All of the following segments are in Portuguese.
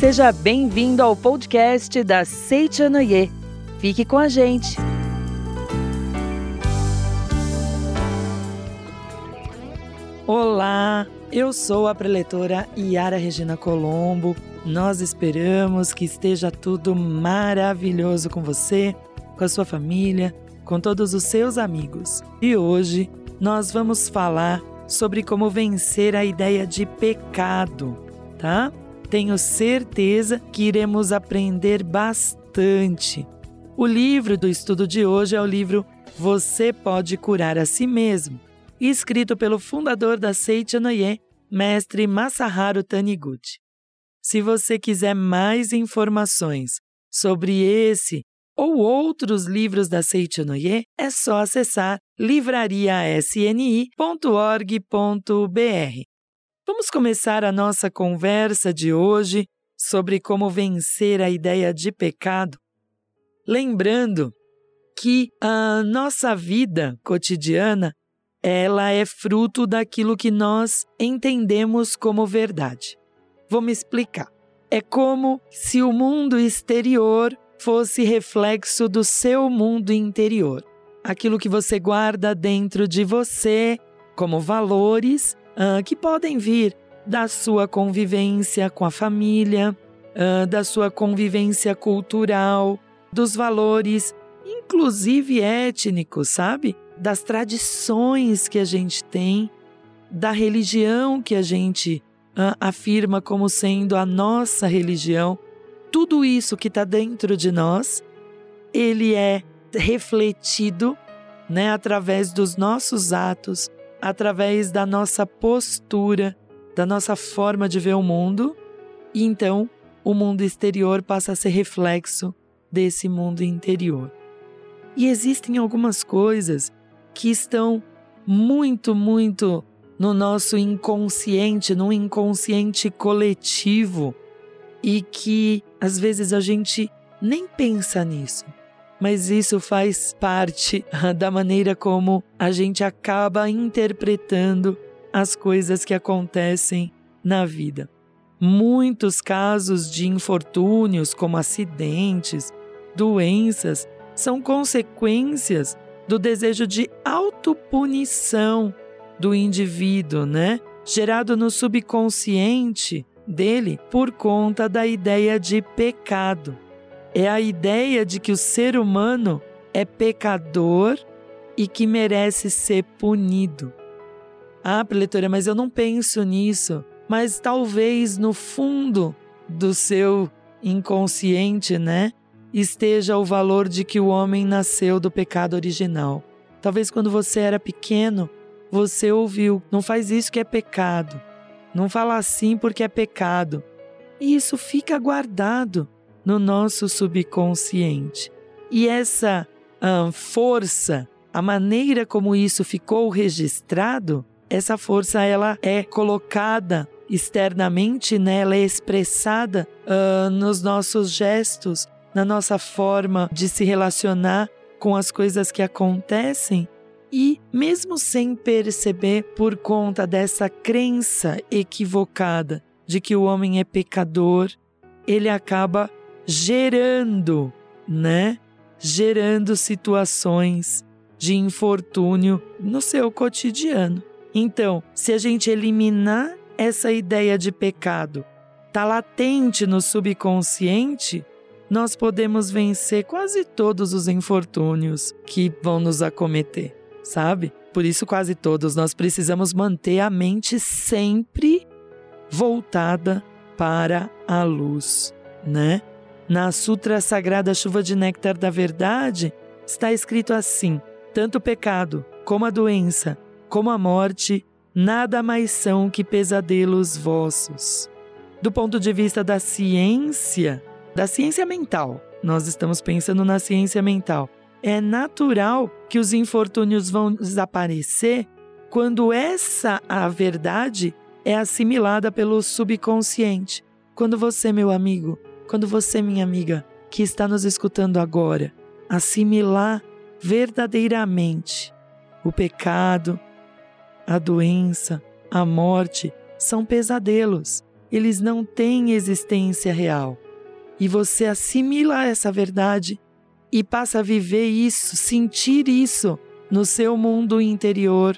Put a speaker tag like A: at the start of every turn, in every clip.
A: Seja bem-vindo ao podcast da Seichanoye. Fique com a gente.
B: Olá, eu sou a preletora Yara Regina Colombo. Nós esperamos que esteja tudo maravilhoso com você, com a sua família, com todos os seus amigos. E hoje nós vamos falar sobre como vencer a ideia de pecado, tá? Tenho certeza que iremos aprender bastante. O livro do estudo de hoje é o livro Você Pode Curar a Si Mesmo, escrito pelo fundador da Seichanoye, mestre Masaharu Taniguchi. Se você quiser mais informações sobre esse ou outros livros da Seichanoye, é só acessar livrariasni.org.br. Vamos começar a nossa conversa de hoje sobre como vencer a ideia de pecado, lembrando que a nossa vida cotidiana ela é fruto daquilo que nós entendemos como verdade. Vou me explicar. É como se o mundo exterior fosse reflexo do seu mundo interior. Aquilo que você guarda dentro de você como valores uh, que podem vir da sua convivência com a família, uh, da sua convivência cultural, dos valores, inclusive étnicos, sabe? Das tradições que a gente tem, da religião que a gente uh, afirma como sendo a nossa religião. Tudo isso que está dentro de nós, ele é refletido né, através dos nossos atos, através da nossa postura, da nossa forma de ver o mundo, e então o mundo exterior passa a ser reflexo desse mundo interior. E existem algumas coisas que estão muito, muito no nosso inconsciente, no inconsciente coletivo, e que às vezes a gente nem pensa nisso mas isso faz parte da maneira como a gente acaba interpretando as coisas que acontecem na vida. Muitos casos de infortúnios, como acidentes, doenças, são consequências do desejo de autopunição do indivíduo, né? Gerado no subconsciente dele por conta da ideia de pecado é a ideia de que o ser humano é pecador e que merece ser punido. Ah, preletora, mas eu não penso nisso. Mas talvez no fundo do seu inconsciente, né, esteja o valor de que o homem nasceu do pecado original. Talvez quando você era pequeno, você ouviu: não faz isso que é pecado. Não fala assim porque é pecado. E isso fica guardado no nosso subconsciente. E essa hum, força, a maneira como isso ficou registrado, essa força ela é colocada externamente, né? ela é expressada uh, nos nossos gestos, na nossa forma de se relacionar com as coisas que acontecem. E, mesmo sem perceber, por conta dessa crença equivocada de que o homem é pecador, ele acaba gerando, né? Gerando situações de infortúnio no seu cotidiano. Então, se a gente eliminar essa ideia de pecado, tá latente no subconsciente, nós podemos vencer quase todos os infortúnios que vão nos acometer, sabe? Por isso, quase todos nós precisamos manter a mente sempre voltada para a luz, né? Na Sutra Sagrada Chuva de Néctar da Verdade, está escrito assim: tanto o pecado, como a doença, como a morte, nada mais são que pesadelos vossos. Do ponto de vista da ciência, da ciência mental, nós estamos pensando na ciência mental. É natural que os infortúnios vão desaparecer quando essa a verdade é assimilada pelo subconsciente. Quando você, meu amigo, quando você, minha amiga, que está nos escutando agora, assimilar verdadeiramente o pecado, a doença, a morte são pesadelos, eles não têm existência real. E você assimila essa verdade e passa a viver isso, sentir isso no seu mundo interior.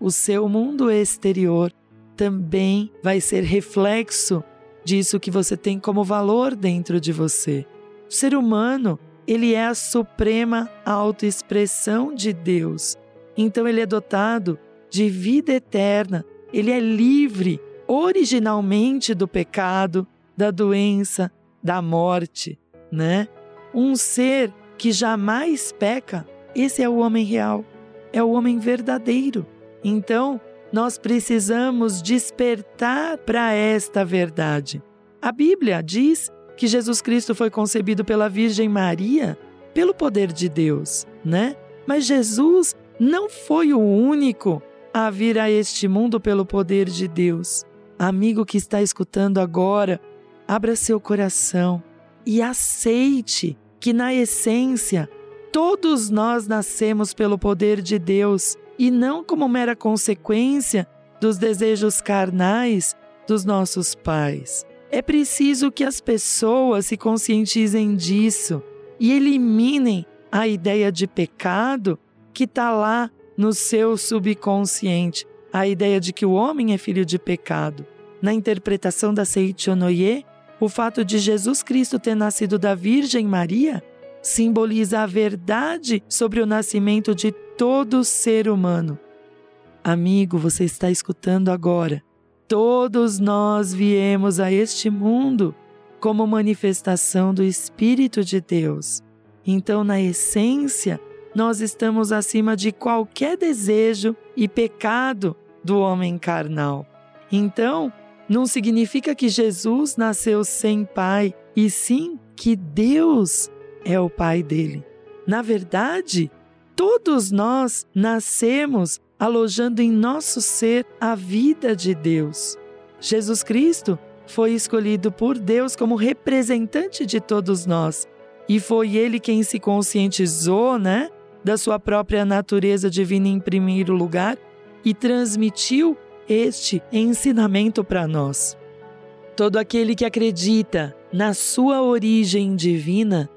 B: O seu mundo exterior também vai ser reflexo disso que você tem como valor dentro de você. O ser humano, ele é a suprema autoexpressão de Deus. Então ele é dotado de vida eterna, ele é livre originalmente do pecado, da doença, da morte, né? Um ser que jamais peca, esse é o homem real, é o homem verdadeiro. Então, nós precisamos despertar para esta verdade. A Bíblia diz que Jesus Cristo foi concebido pela Virgem Maria pelo poder de Deus, né? Mas Jesus não foi o único a vir a este mundo pelo poder de Deus. Amigo que está escutando agora, abra seu coração e aceite que, na essência, todos nós nascemos pelo poder de Deus e não como mera consequência dos desejos carnais dos nossos pais. É preciso que as pessoas se conscientizem disso e eliminem a ideia de pecado que está lá no seu subconsciente, a ideia de que o homem é filho de pecado. Na interpretação da Seichonoye, o fato de Jesus Cristo ter nascido da Virgem Maria simboliza a verdade sobre o nascimento de todo ser humano. Amigo, você está escutando agora. Todos nós viemos a este mundo como manifestação do Espírito de Deus. Então, na essência, nós estamos acima de qualquer desejo e pecado do homem carnal. Então, não significa que Jesus nasceu sem pai, e sim que Deus é o pai dele. Na verdade, todos nós nascemos alojando em nosso ser a vida de Deus. Jesus Cristo foi escolhido por Deus como representante de todos nós. E foi ele quem se conscientizou, né, da sua própria natureza divina em primeiro lugar e transmitiu este ensinamento para nós. Todo aquele que acredita na sua origem divina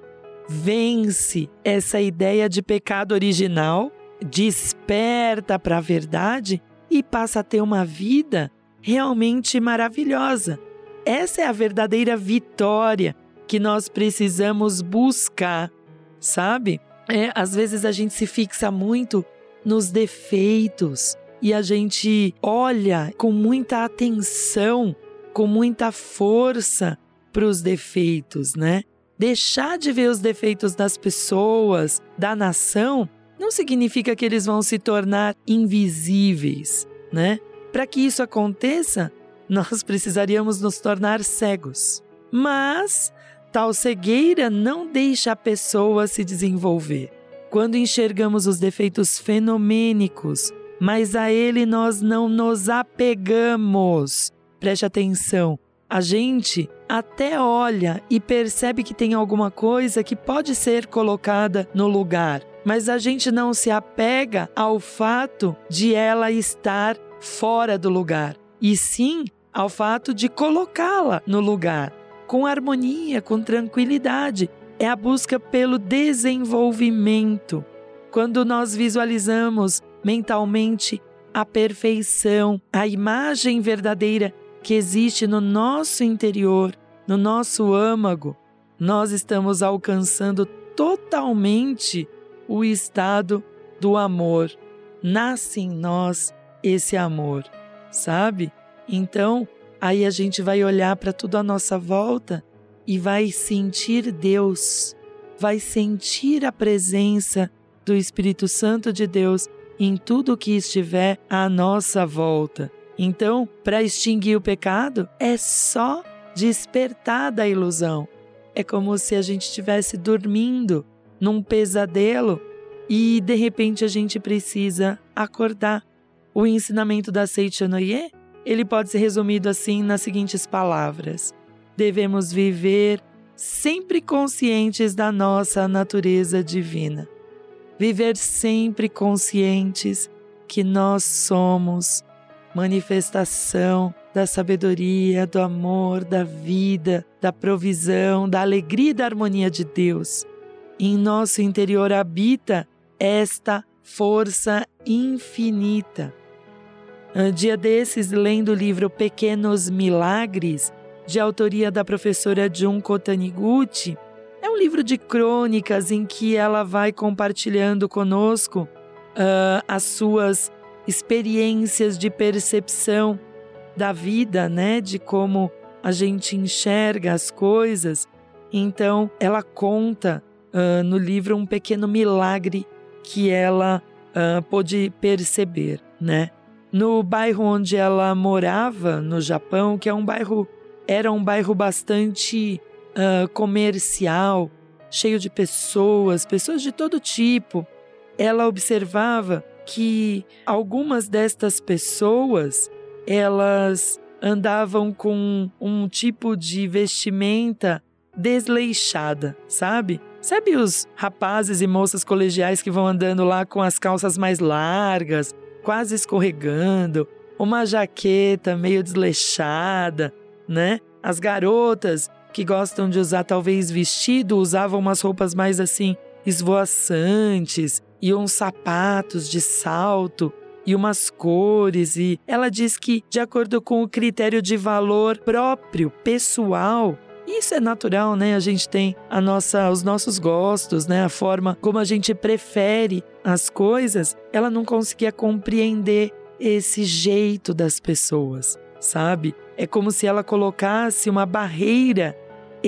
B: vence essa ideia de pecado original, desperta para a verdade e passa a ter uma vida realmente maravilhosa. Essa é a verdadeira vitória que nós precisamos buscar, sabe? É, às vezes a gente se fixa muito nos defeitos e a gente olha com muita atenção, com muita força para os defeitos, né? Deixar de ver os defeitos das pessoas, da nação, não significa que eles vão se tornar invisíveis, né? Para que isso aconteça, nós precisaríamos nos tornar cegos. Mas Tal cegueira não deixa a pessoa se desenvolver. Quando enxergamos os defeitos fenomênicos, mas a ele nós não nos apegamos. Preste atenção. A gente até olha e percebe que tem alguma coisa que pode ser colocada no lugar, mas a gente não se apega ao fato de ela estar fora do lugar, e sim ao fato de colocá-la no lugar com harmonia, com tranquilidade. É a busca pelo desenvolvimento. Quando nós visualizamos mentalmente a perfeição, a imagem verdadeira que existe no nosso interior, no nosso âmago, nós estamos alcançando totalmente o estado do amor. Nasce em nós esse amor, sabe? Então, Aí a gente vai olhar para tudo à nossa volta e vai sentir Deus, vai sentir a presença do Espírito Santo de Deus em tudo que estiver à nossa volta. Então, para extinguir o pecado, é só despertar da ilusão. É como se a gente estivesse dormindo num pesadelo e de repente a gente precisa acordar. O ensinamento da Seichanoye ele pode ser resumido assim nas seguintes palavras: devemos viver sempre conscientes da nossa natureza divina. Viver sempre conscientes que nós somos manifestação da sabedoria, do amor, da vida, da provisão, da alegria e da harmonia de Deus. Em nosso interior habita esta força infinita. Um dia desses, lendo o livro Pequenos Milagres, de autoria da professora Junko Taniguchi, é um livro de crônicas em que ela vai compartilhando conosco uh, as suas experiências de percepção da vida, né? De como a gente enxerga as coisas. Então, ela conta uh, no livro um pequeno milagre que ela uh, pôde perceber, né? No bairro onde ela morava, no Japão, que é um bairro, era um bairro bastante uh, comercial, cheio de pessoas, pessoas de todo tipo. Ela observava que algumas destas pessoas elas andavam com um tipo de vestimenta desleixada, sabe? Sabe os rapazes e moças colegiais que vão andando lá com as calças mais largas, quase escorregando, uma jaqueta meio desleixada, né? As garotas que gostam de usar talvez vestido usavam umas roupas mais assim esvoaçantes e uns sapatos de salto e umas cores e ela diz que de acordo com o critério de valor próprio, pessoal, isso é natural, né? A gente tem a nossa, os nossos gostos, né? A forma como a gente prefere as coisas. Ela não conseguia compreender esse jeito das pessoas, sabe? É como se ela colocasse uma barreira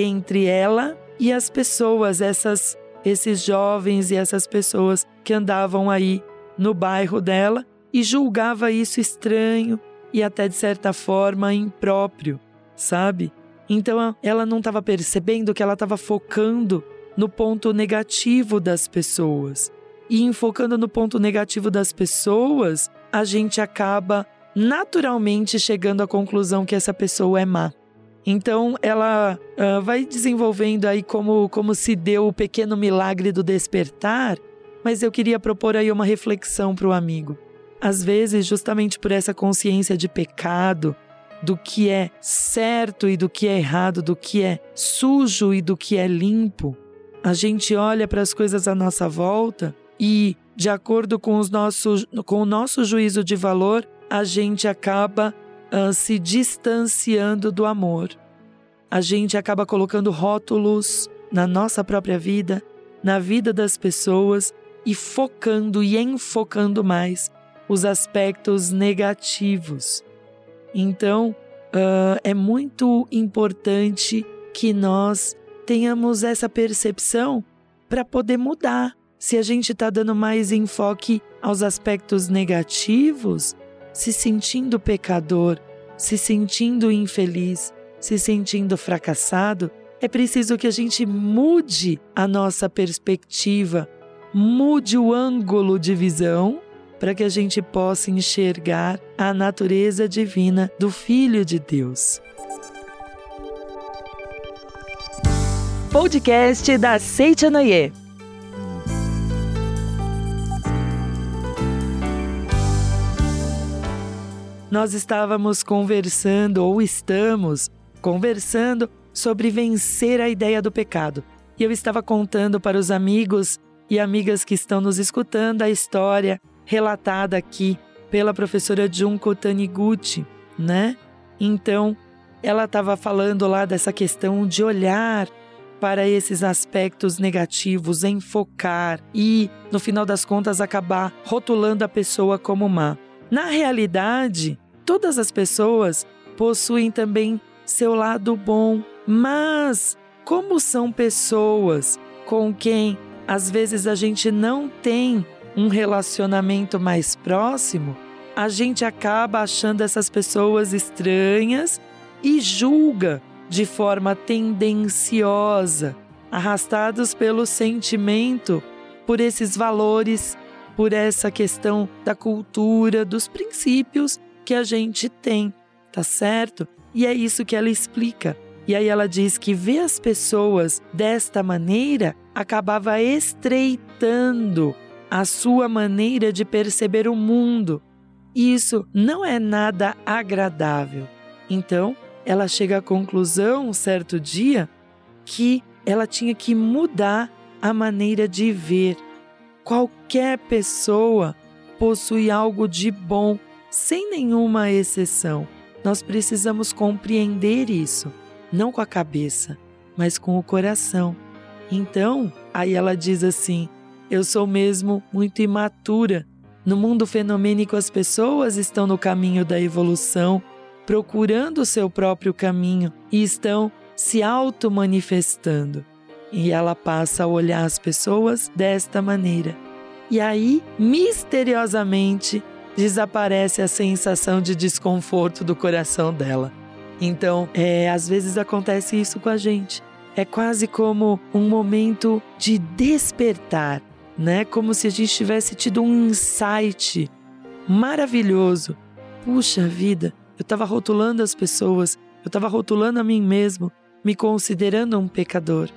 B: entre ela e as pessoas, essas, esses jovens e essas pessoas que andavam aí no bairro dela e julgava isso estranho e até de certa forma impróprio, sabe? Então ela não estava percebendo que ela estava focando no ponto negativo das pessoas. E em focando no ponto negativo das pessoas, a gente acaba naturalmente chegando à conclusão que essa pessoa é má. Então ela uh, vai desenvolvendo aí como, como se deu o pequeno milagre do despertar, mas eu queria propor aí uma reflexão para o amigo. Às vezes, justamente por essa consciência de pecado, do que é certo e do que é errado, do que é sujo e do que é limpo, a gente olha para as coisas à nossa volta e, de acordo com, os nossos, com o nosso juízo de valor, a gente acaba uh, se distanciando do amor. A gente acaba colocando rótulos na nossa própria vida, na vida das pessoas e focando e enfocando mais os aspectos negativos. Então, uh, é muito importante que nós tenhamos essa percepção para poder mudar. Se a gente está dando mais enfoque aos aspectos negativos, se sentindo pecador, se sentindo infeliz, se sentindo fracassado, é preciso que a gente mude a nossa perspectiva, mude o ângulo de visão para que a gente possa enxergar a natureza divina do Filho de Deus.
A: Podcast da Seitianoye.
B: Nós estávamos conversando, ou estamos conversando, sobre vencer a ideia do pecado. E eu estava contando para os amigos e amigas que estão nos escutando a história relatada aqui pela professora Junko Taniguchi, né? Então, ela estava falando lá dessa questão de olhar para esses aspectos negativos, enfocar e, no final das contas, acabar rotulando a pessoa como má. Na realidade, todas as pessoas possuem também seu lado bom, mas como são pessoas com quem às vezes a gente não tem um relacionamento mais próximo, a gente acaba achando essas pessoas estranhas e julga de forma tendenciosa, arrastados pelo sentimento, por esses valores, por essa questão da cultura, dos princípios que a gente tem, tá certo? E é isso que ela explica. E aí ela diz que ver as pessoas desta maneira acabava estreitando a sua maneira de perceber o mundo. Isso não é nada agradável. Então, ela chega à conclusão, um certo dia, que ela tinha que mudar a maneira de ver. Qualquer pessoa possui algo de bom, sem nenhuma exceção. Nós precisamos compreender isso, não com a cabeça, mas com o coração. Então, aí ela diz assim: Eu sou mesmo muito imatura. No mundo fenomênico, as pessoas estão no caminho da evolução, procurando o seu próprio caminho e estão se auto-manifestando. E ela passa a olhar as pessoas desta maneira. E aí, misteriosamente, desaparece a sensação de desconforto do coração dela. Então, é, às vezes acontece isso com a gente. É quase como um momento de despertar, né? Como se a gente tivesse tido um insight maravilhoso. Puxa vida, eu estava rotulando as pessoas, eu estava rotulando a mim mesmo, me considerando um pecador.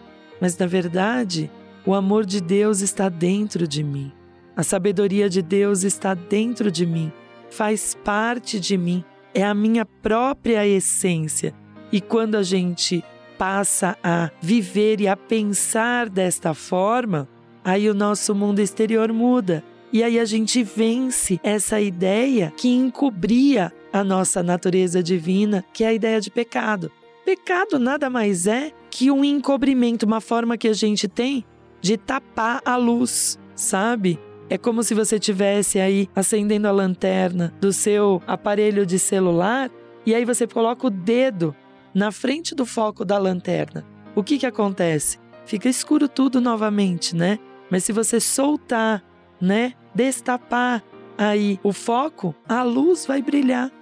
B: Mas na verdade, o amor de Deus está dentro de mim. A sabedoria de Deus está dentro de mim, faz parte de mim, é a minha própria essência. E quando a gente passa a viver e a pensar desta forma, aí o nosso mundo exterior muda. E aí a gente vence essa ideia que encobria a nossa natureza divina, que é a ideia de pecado. Pecado nada mais é que um encobrimento, uma forma que a gente tem de tapar a luz, sabe? É como se você tivesse aí acendendo a lanterna do seu aparelho de celular e aí você coloca o dedo na frente do foco da lanterna. O que que acontece? Fica escuro tudo novamente, né? Mas se você soltar, né, destapar aí o foco, a luz vai brilhar.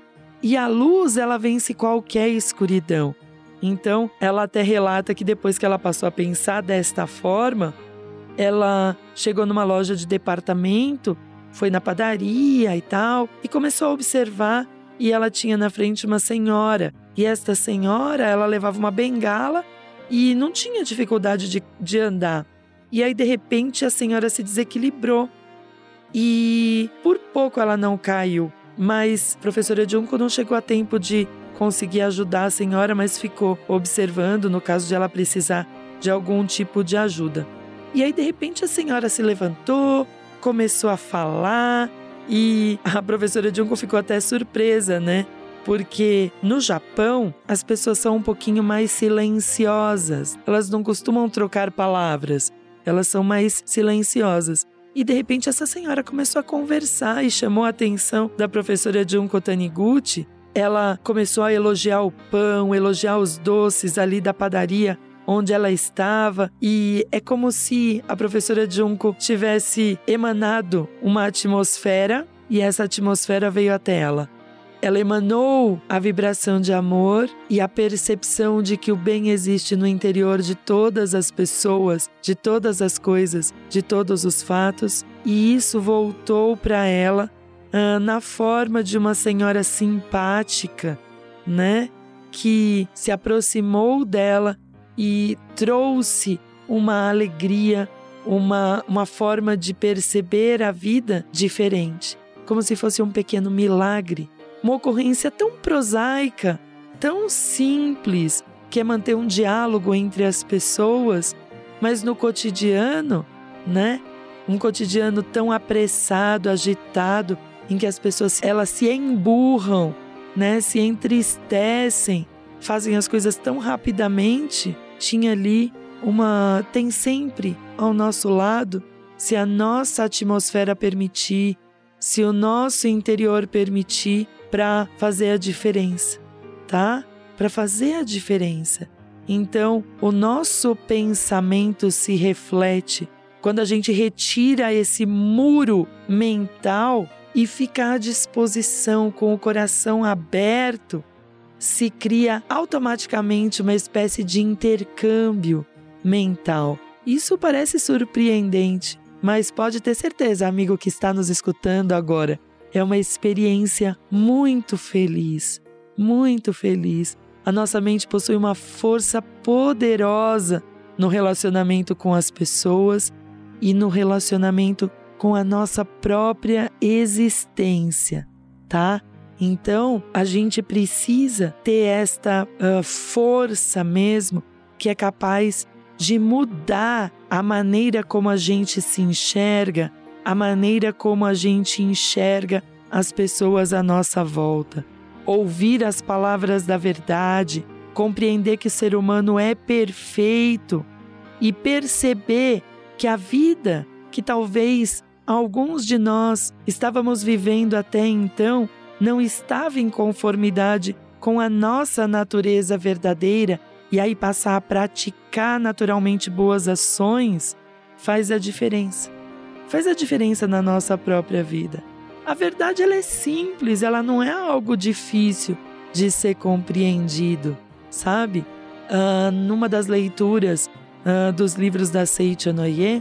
B: E a luz, ela vence qualquer escuridão. Então, ela até relata que depois que ela passou a pensar desta forma, ela chegou numa loja de departamento, foi na padaria e tal, e começou a observar e ela tinha na frente uma senhora. E esta senhora, ela levava uma bengala e não tinha dificuldade de, de andar. E aí, de repente, a senhora se desequilibrou. E por pouco ela não caiu. Mas professora Junko não chegou a tempo de conseguir ajudar a senhora, mas ficou observando no caso de ela precisar de algum tipo de ajuda. E aí, de repente, a senhora se levantou, começou a falar e a professora Junko ficou até surpresa, né? Porque no Japão as pessoas são um pouquinho mais silenciosas, elas não costumam trocar palavras, elas são mais silenciosas. E de repente essa senhora começou a conversar e chamou a atenção da professora Junko Taniguchi. Ela começou a elogiar o pão, elogiar os doces ali da padaria onde ela estava e é como se a professora Junko tivesse emanado uma atmosfera e essa atmosfera veio até ela. Ela emanou a vibração de amor e a percepção de que o bem existe no interior de todas as pessoas, de todas as coisas, de todos os fatos, e isso voltou para ela ah, na forma de uma senhora simpática, né? Que se aproximou dela e trouxe uma alegria, uma, uma forma de perceber a vida diferente, como se fosse um pequeno milagre, uma ocorrência tão prosaica, tão simples, que é manter um diálogo entre as pessoas, mas no cotidiano, né? Um cotidiano tão apressado, agitado, em que as pessoas elas se emburram, né? Se entristecem, fazem as coisas tão rapidamente tinha ali uma. tem sempre ao nosso lado, se a nossa atmosfera permitir, se o nosso interior permitir, para fazer a diferença, tá? Para fazer a diferença. Então, o nosso pensamento se reflete quando a gente retira esse muro mental e fica à disposição com o coração aberto se cria automaticamente uma espécie de intercâmbio mental. Isso parece surpreendente, mas pode ter certeza, amigo que está nos escutando agora, é uma experiência muito feliz, muito feliz. A nossa mente possui uma força poderosa no relacionamento com as pessoas e no relacionamento com a nossa própria existência, tá? Então, a gente precisa ter esta uh, força mesmo que é capaz de mudar a maneira como a gente se enxerga, a maneira como a gente enxerga as pessoas à nossa volta. Ouvir as palavras da verdade, compreender que o ser humano é perfeito e perceber que a vida que talvez alguns de nós estávamos vivendo até então não estava em conformidade com a nossa natureza verdadeira e aí passar a praticar naturalmente boas ações faz a diferença. Faz a diferença na nossa própria vida. A verdade ela é simples, ela não é algo difícil de ser compreendido, sabe? Uh, numa das leituras uh, dos livros da Seiichi Noye,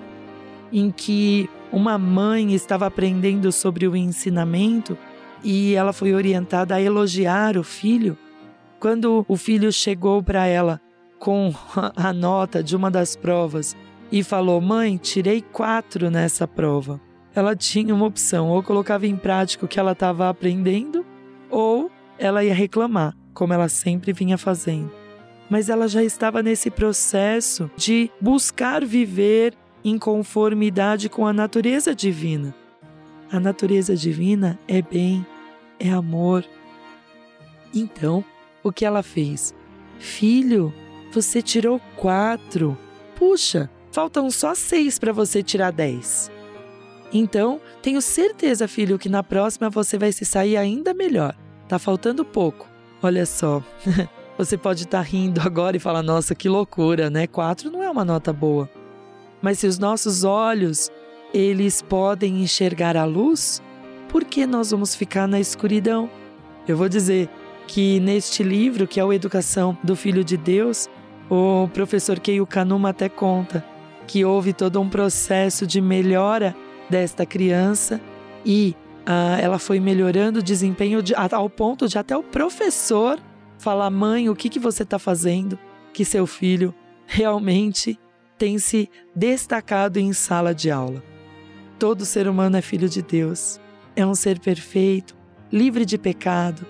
B: em que uma mãe estava aprendendo sobre o ensinamento e ela foi orientada a elogiar o filho. Quando o filho chegou para ela com a nota de uma das provas e falou: Mãe, tirei quatro nessa prova. Ela tinha uma opção: ou colocava em prática o que ela estava aprendendo, ou ela ia reclamar, como ela sempre vinha fazendo mas ela já estava nesse processo de buscar viver em conformidade com a natureza divina. A natureza divina é bem, é amor. Então, o que ela fez? Filho, você tirou quatro. Puxa, faltam só seis para você tirar dez. Então, tenho certeza, filho, que na próxima você vai se sair ainda melhor. Tá faltando pouco. Olha só, Você pode estar tá rindo agora e falar: nossa, que loucura, né? Quatro não é uma nota boa. Mas se os nossos olhos eles podem enxergar a luz, por que nós vamos ficar na escuridão? Eu vou dizer que neste livro, que é o Educação do Filho de Deus, o professor Keio Kanuma até conta que houve todo um processo de melhora desta criança e uh, ela foi melhorando o desempenho de, ao ponto de até o professor falar: mãe, o que, que você está fazendo? Que seu filho realmente tem se destacado em sala de aula. Todo ser humano é filho de Deus, é um ser perfeito, livre de pecado,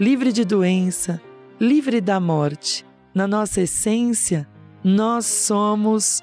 B: livre de doença, livre da morte. Na nossa essência, nós somos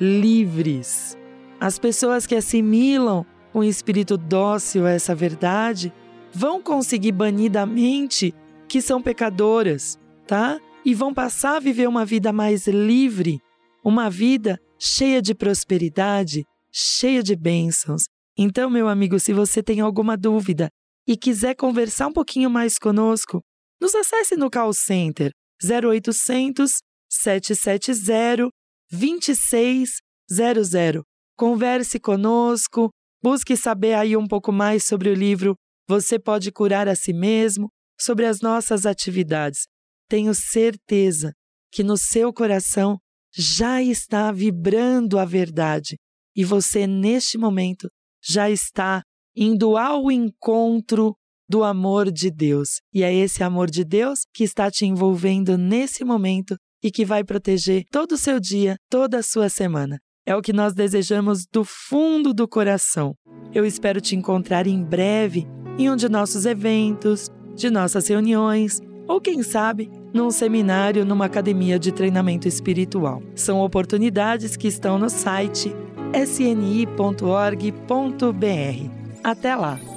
B: livres. As pessoas que assimilam com espírito dócil essa verdade vão conseguir banir da mente que são pecadoras, tá? E vão passar a viver uma vida mais livre, uma vida cheia de prosperidade, cheia de bênçãos. Então, meu amigo, se você tem alguma dúvida e quiser conversar um pouquinho mais conosco, nos acesse no call center 0800 770 2600. Converse conosco, busque saber aí um pouco mais sobre o livro Você pode curar a si mesmo sobre as nossas atividades. Tenho certeza que no seu coração já está vibrando a verdade e você, neste momento, já está indo ao encontro do amor de Deus. E é esse amor de Deus que está te envolvendo nesse momento e que vai proteger todo o seu dia, toda a sua semana. É o que nós desejamos do fundo do coração. Eu espero te encontrar em breve em um de nossos eventos, de nossas reuniões ou, quem sabe, num seminário numa academia de treinamento espiritual. São oportunidades que estão no site sni.org.br. Até lá!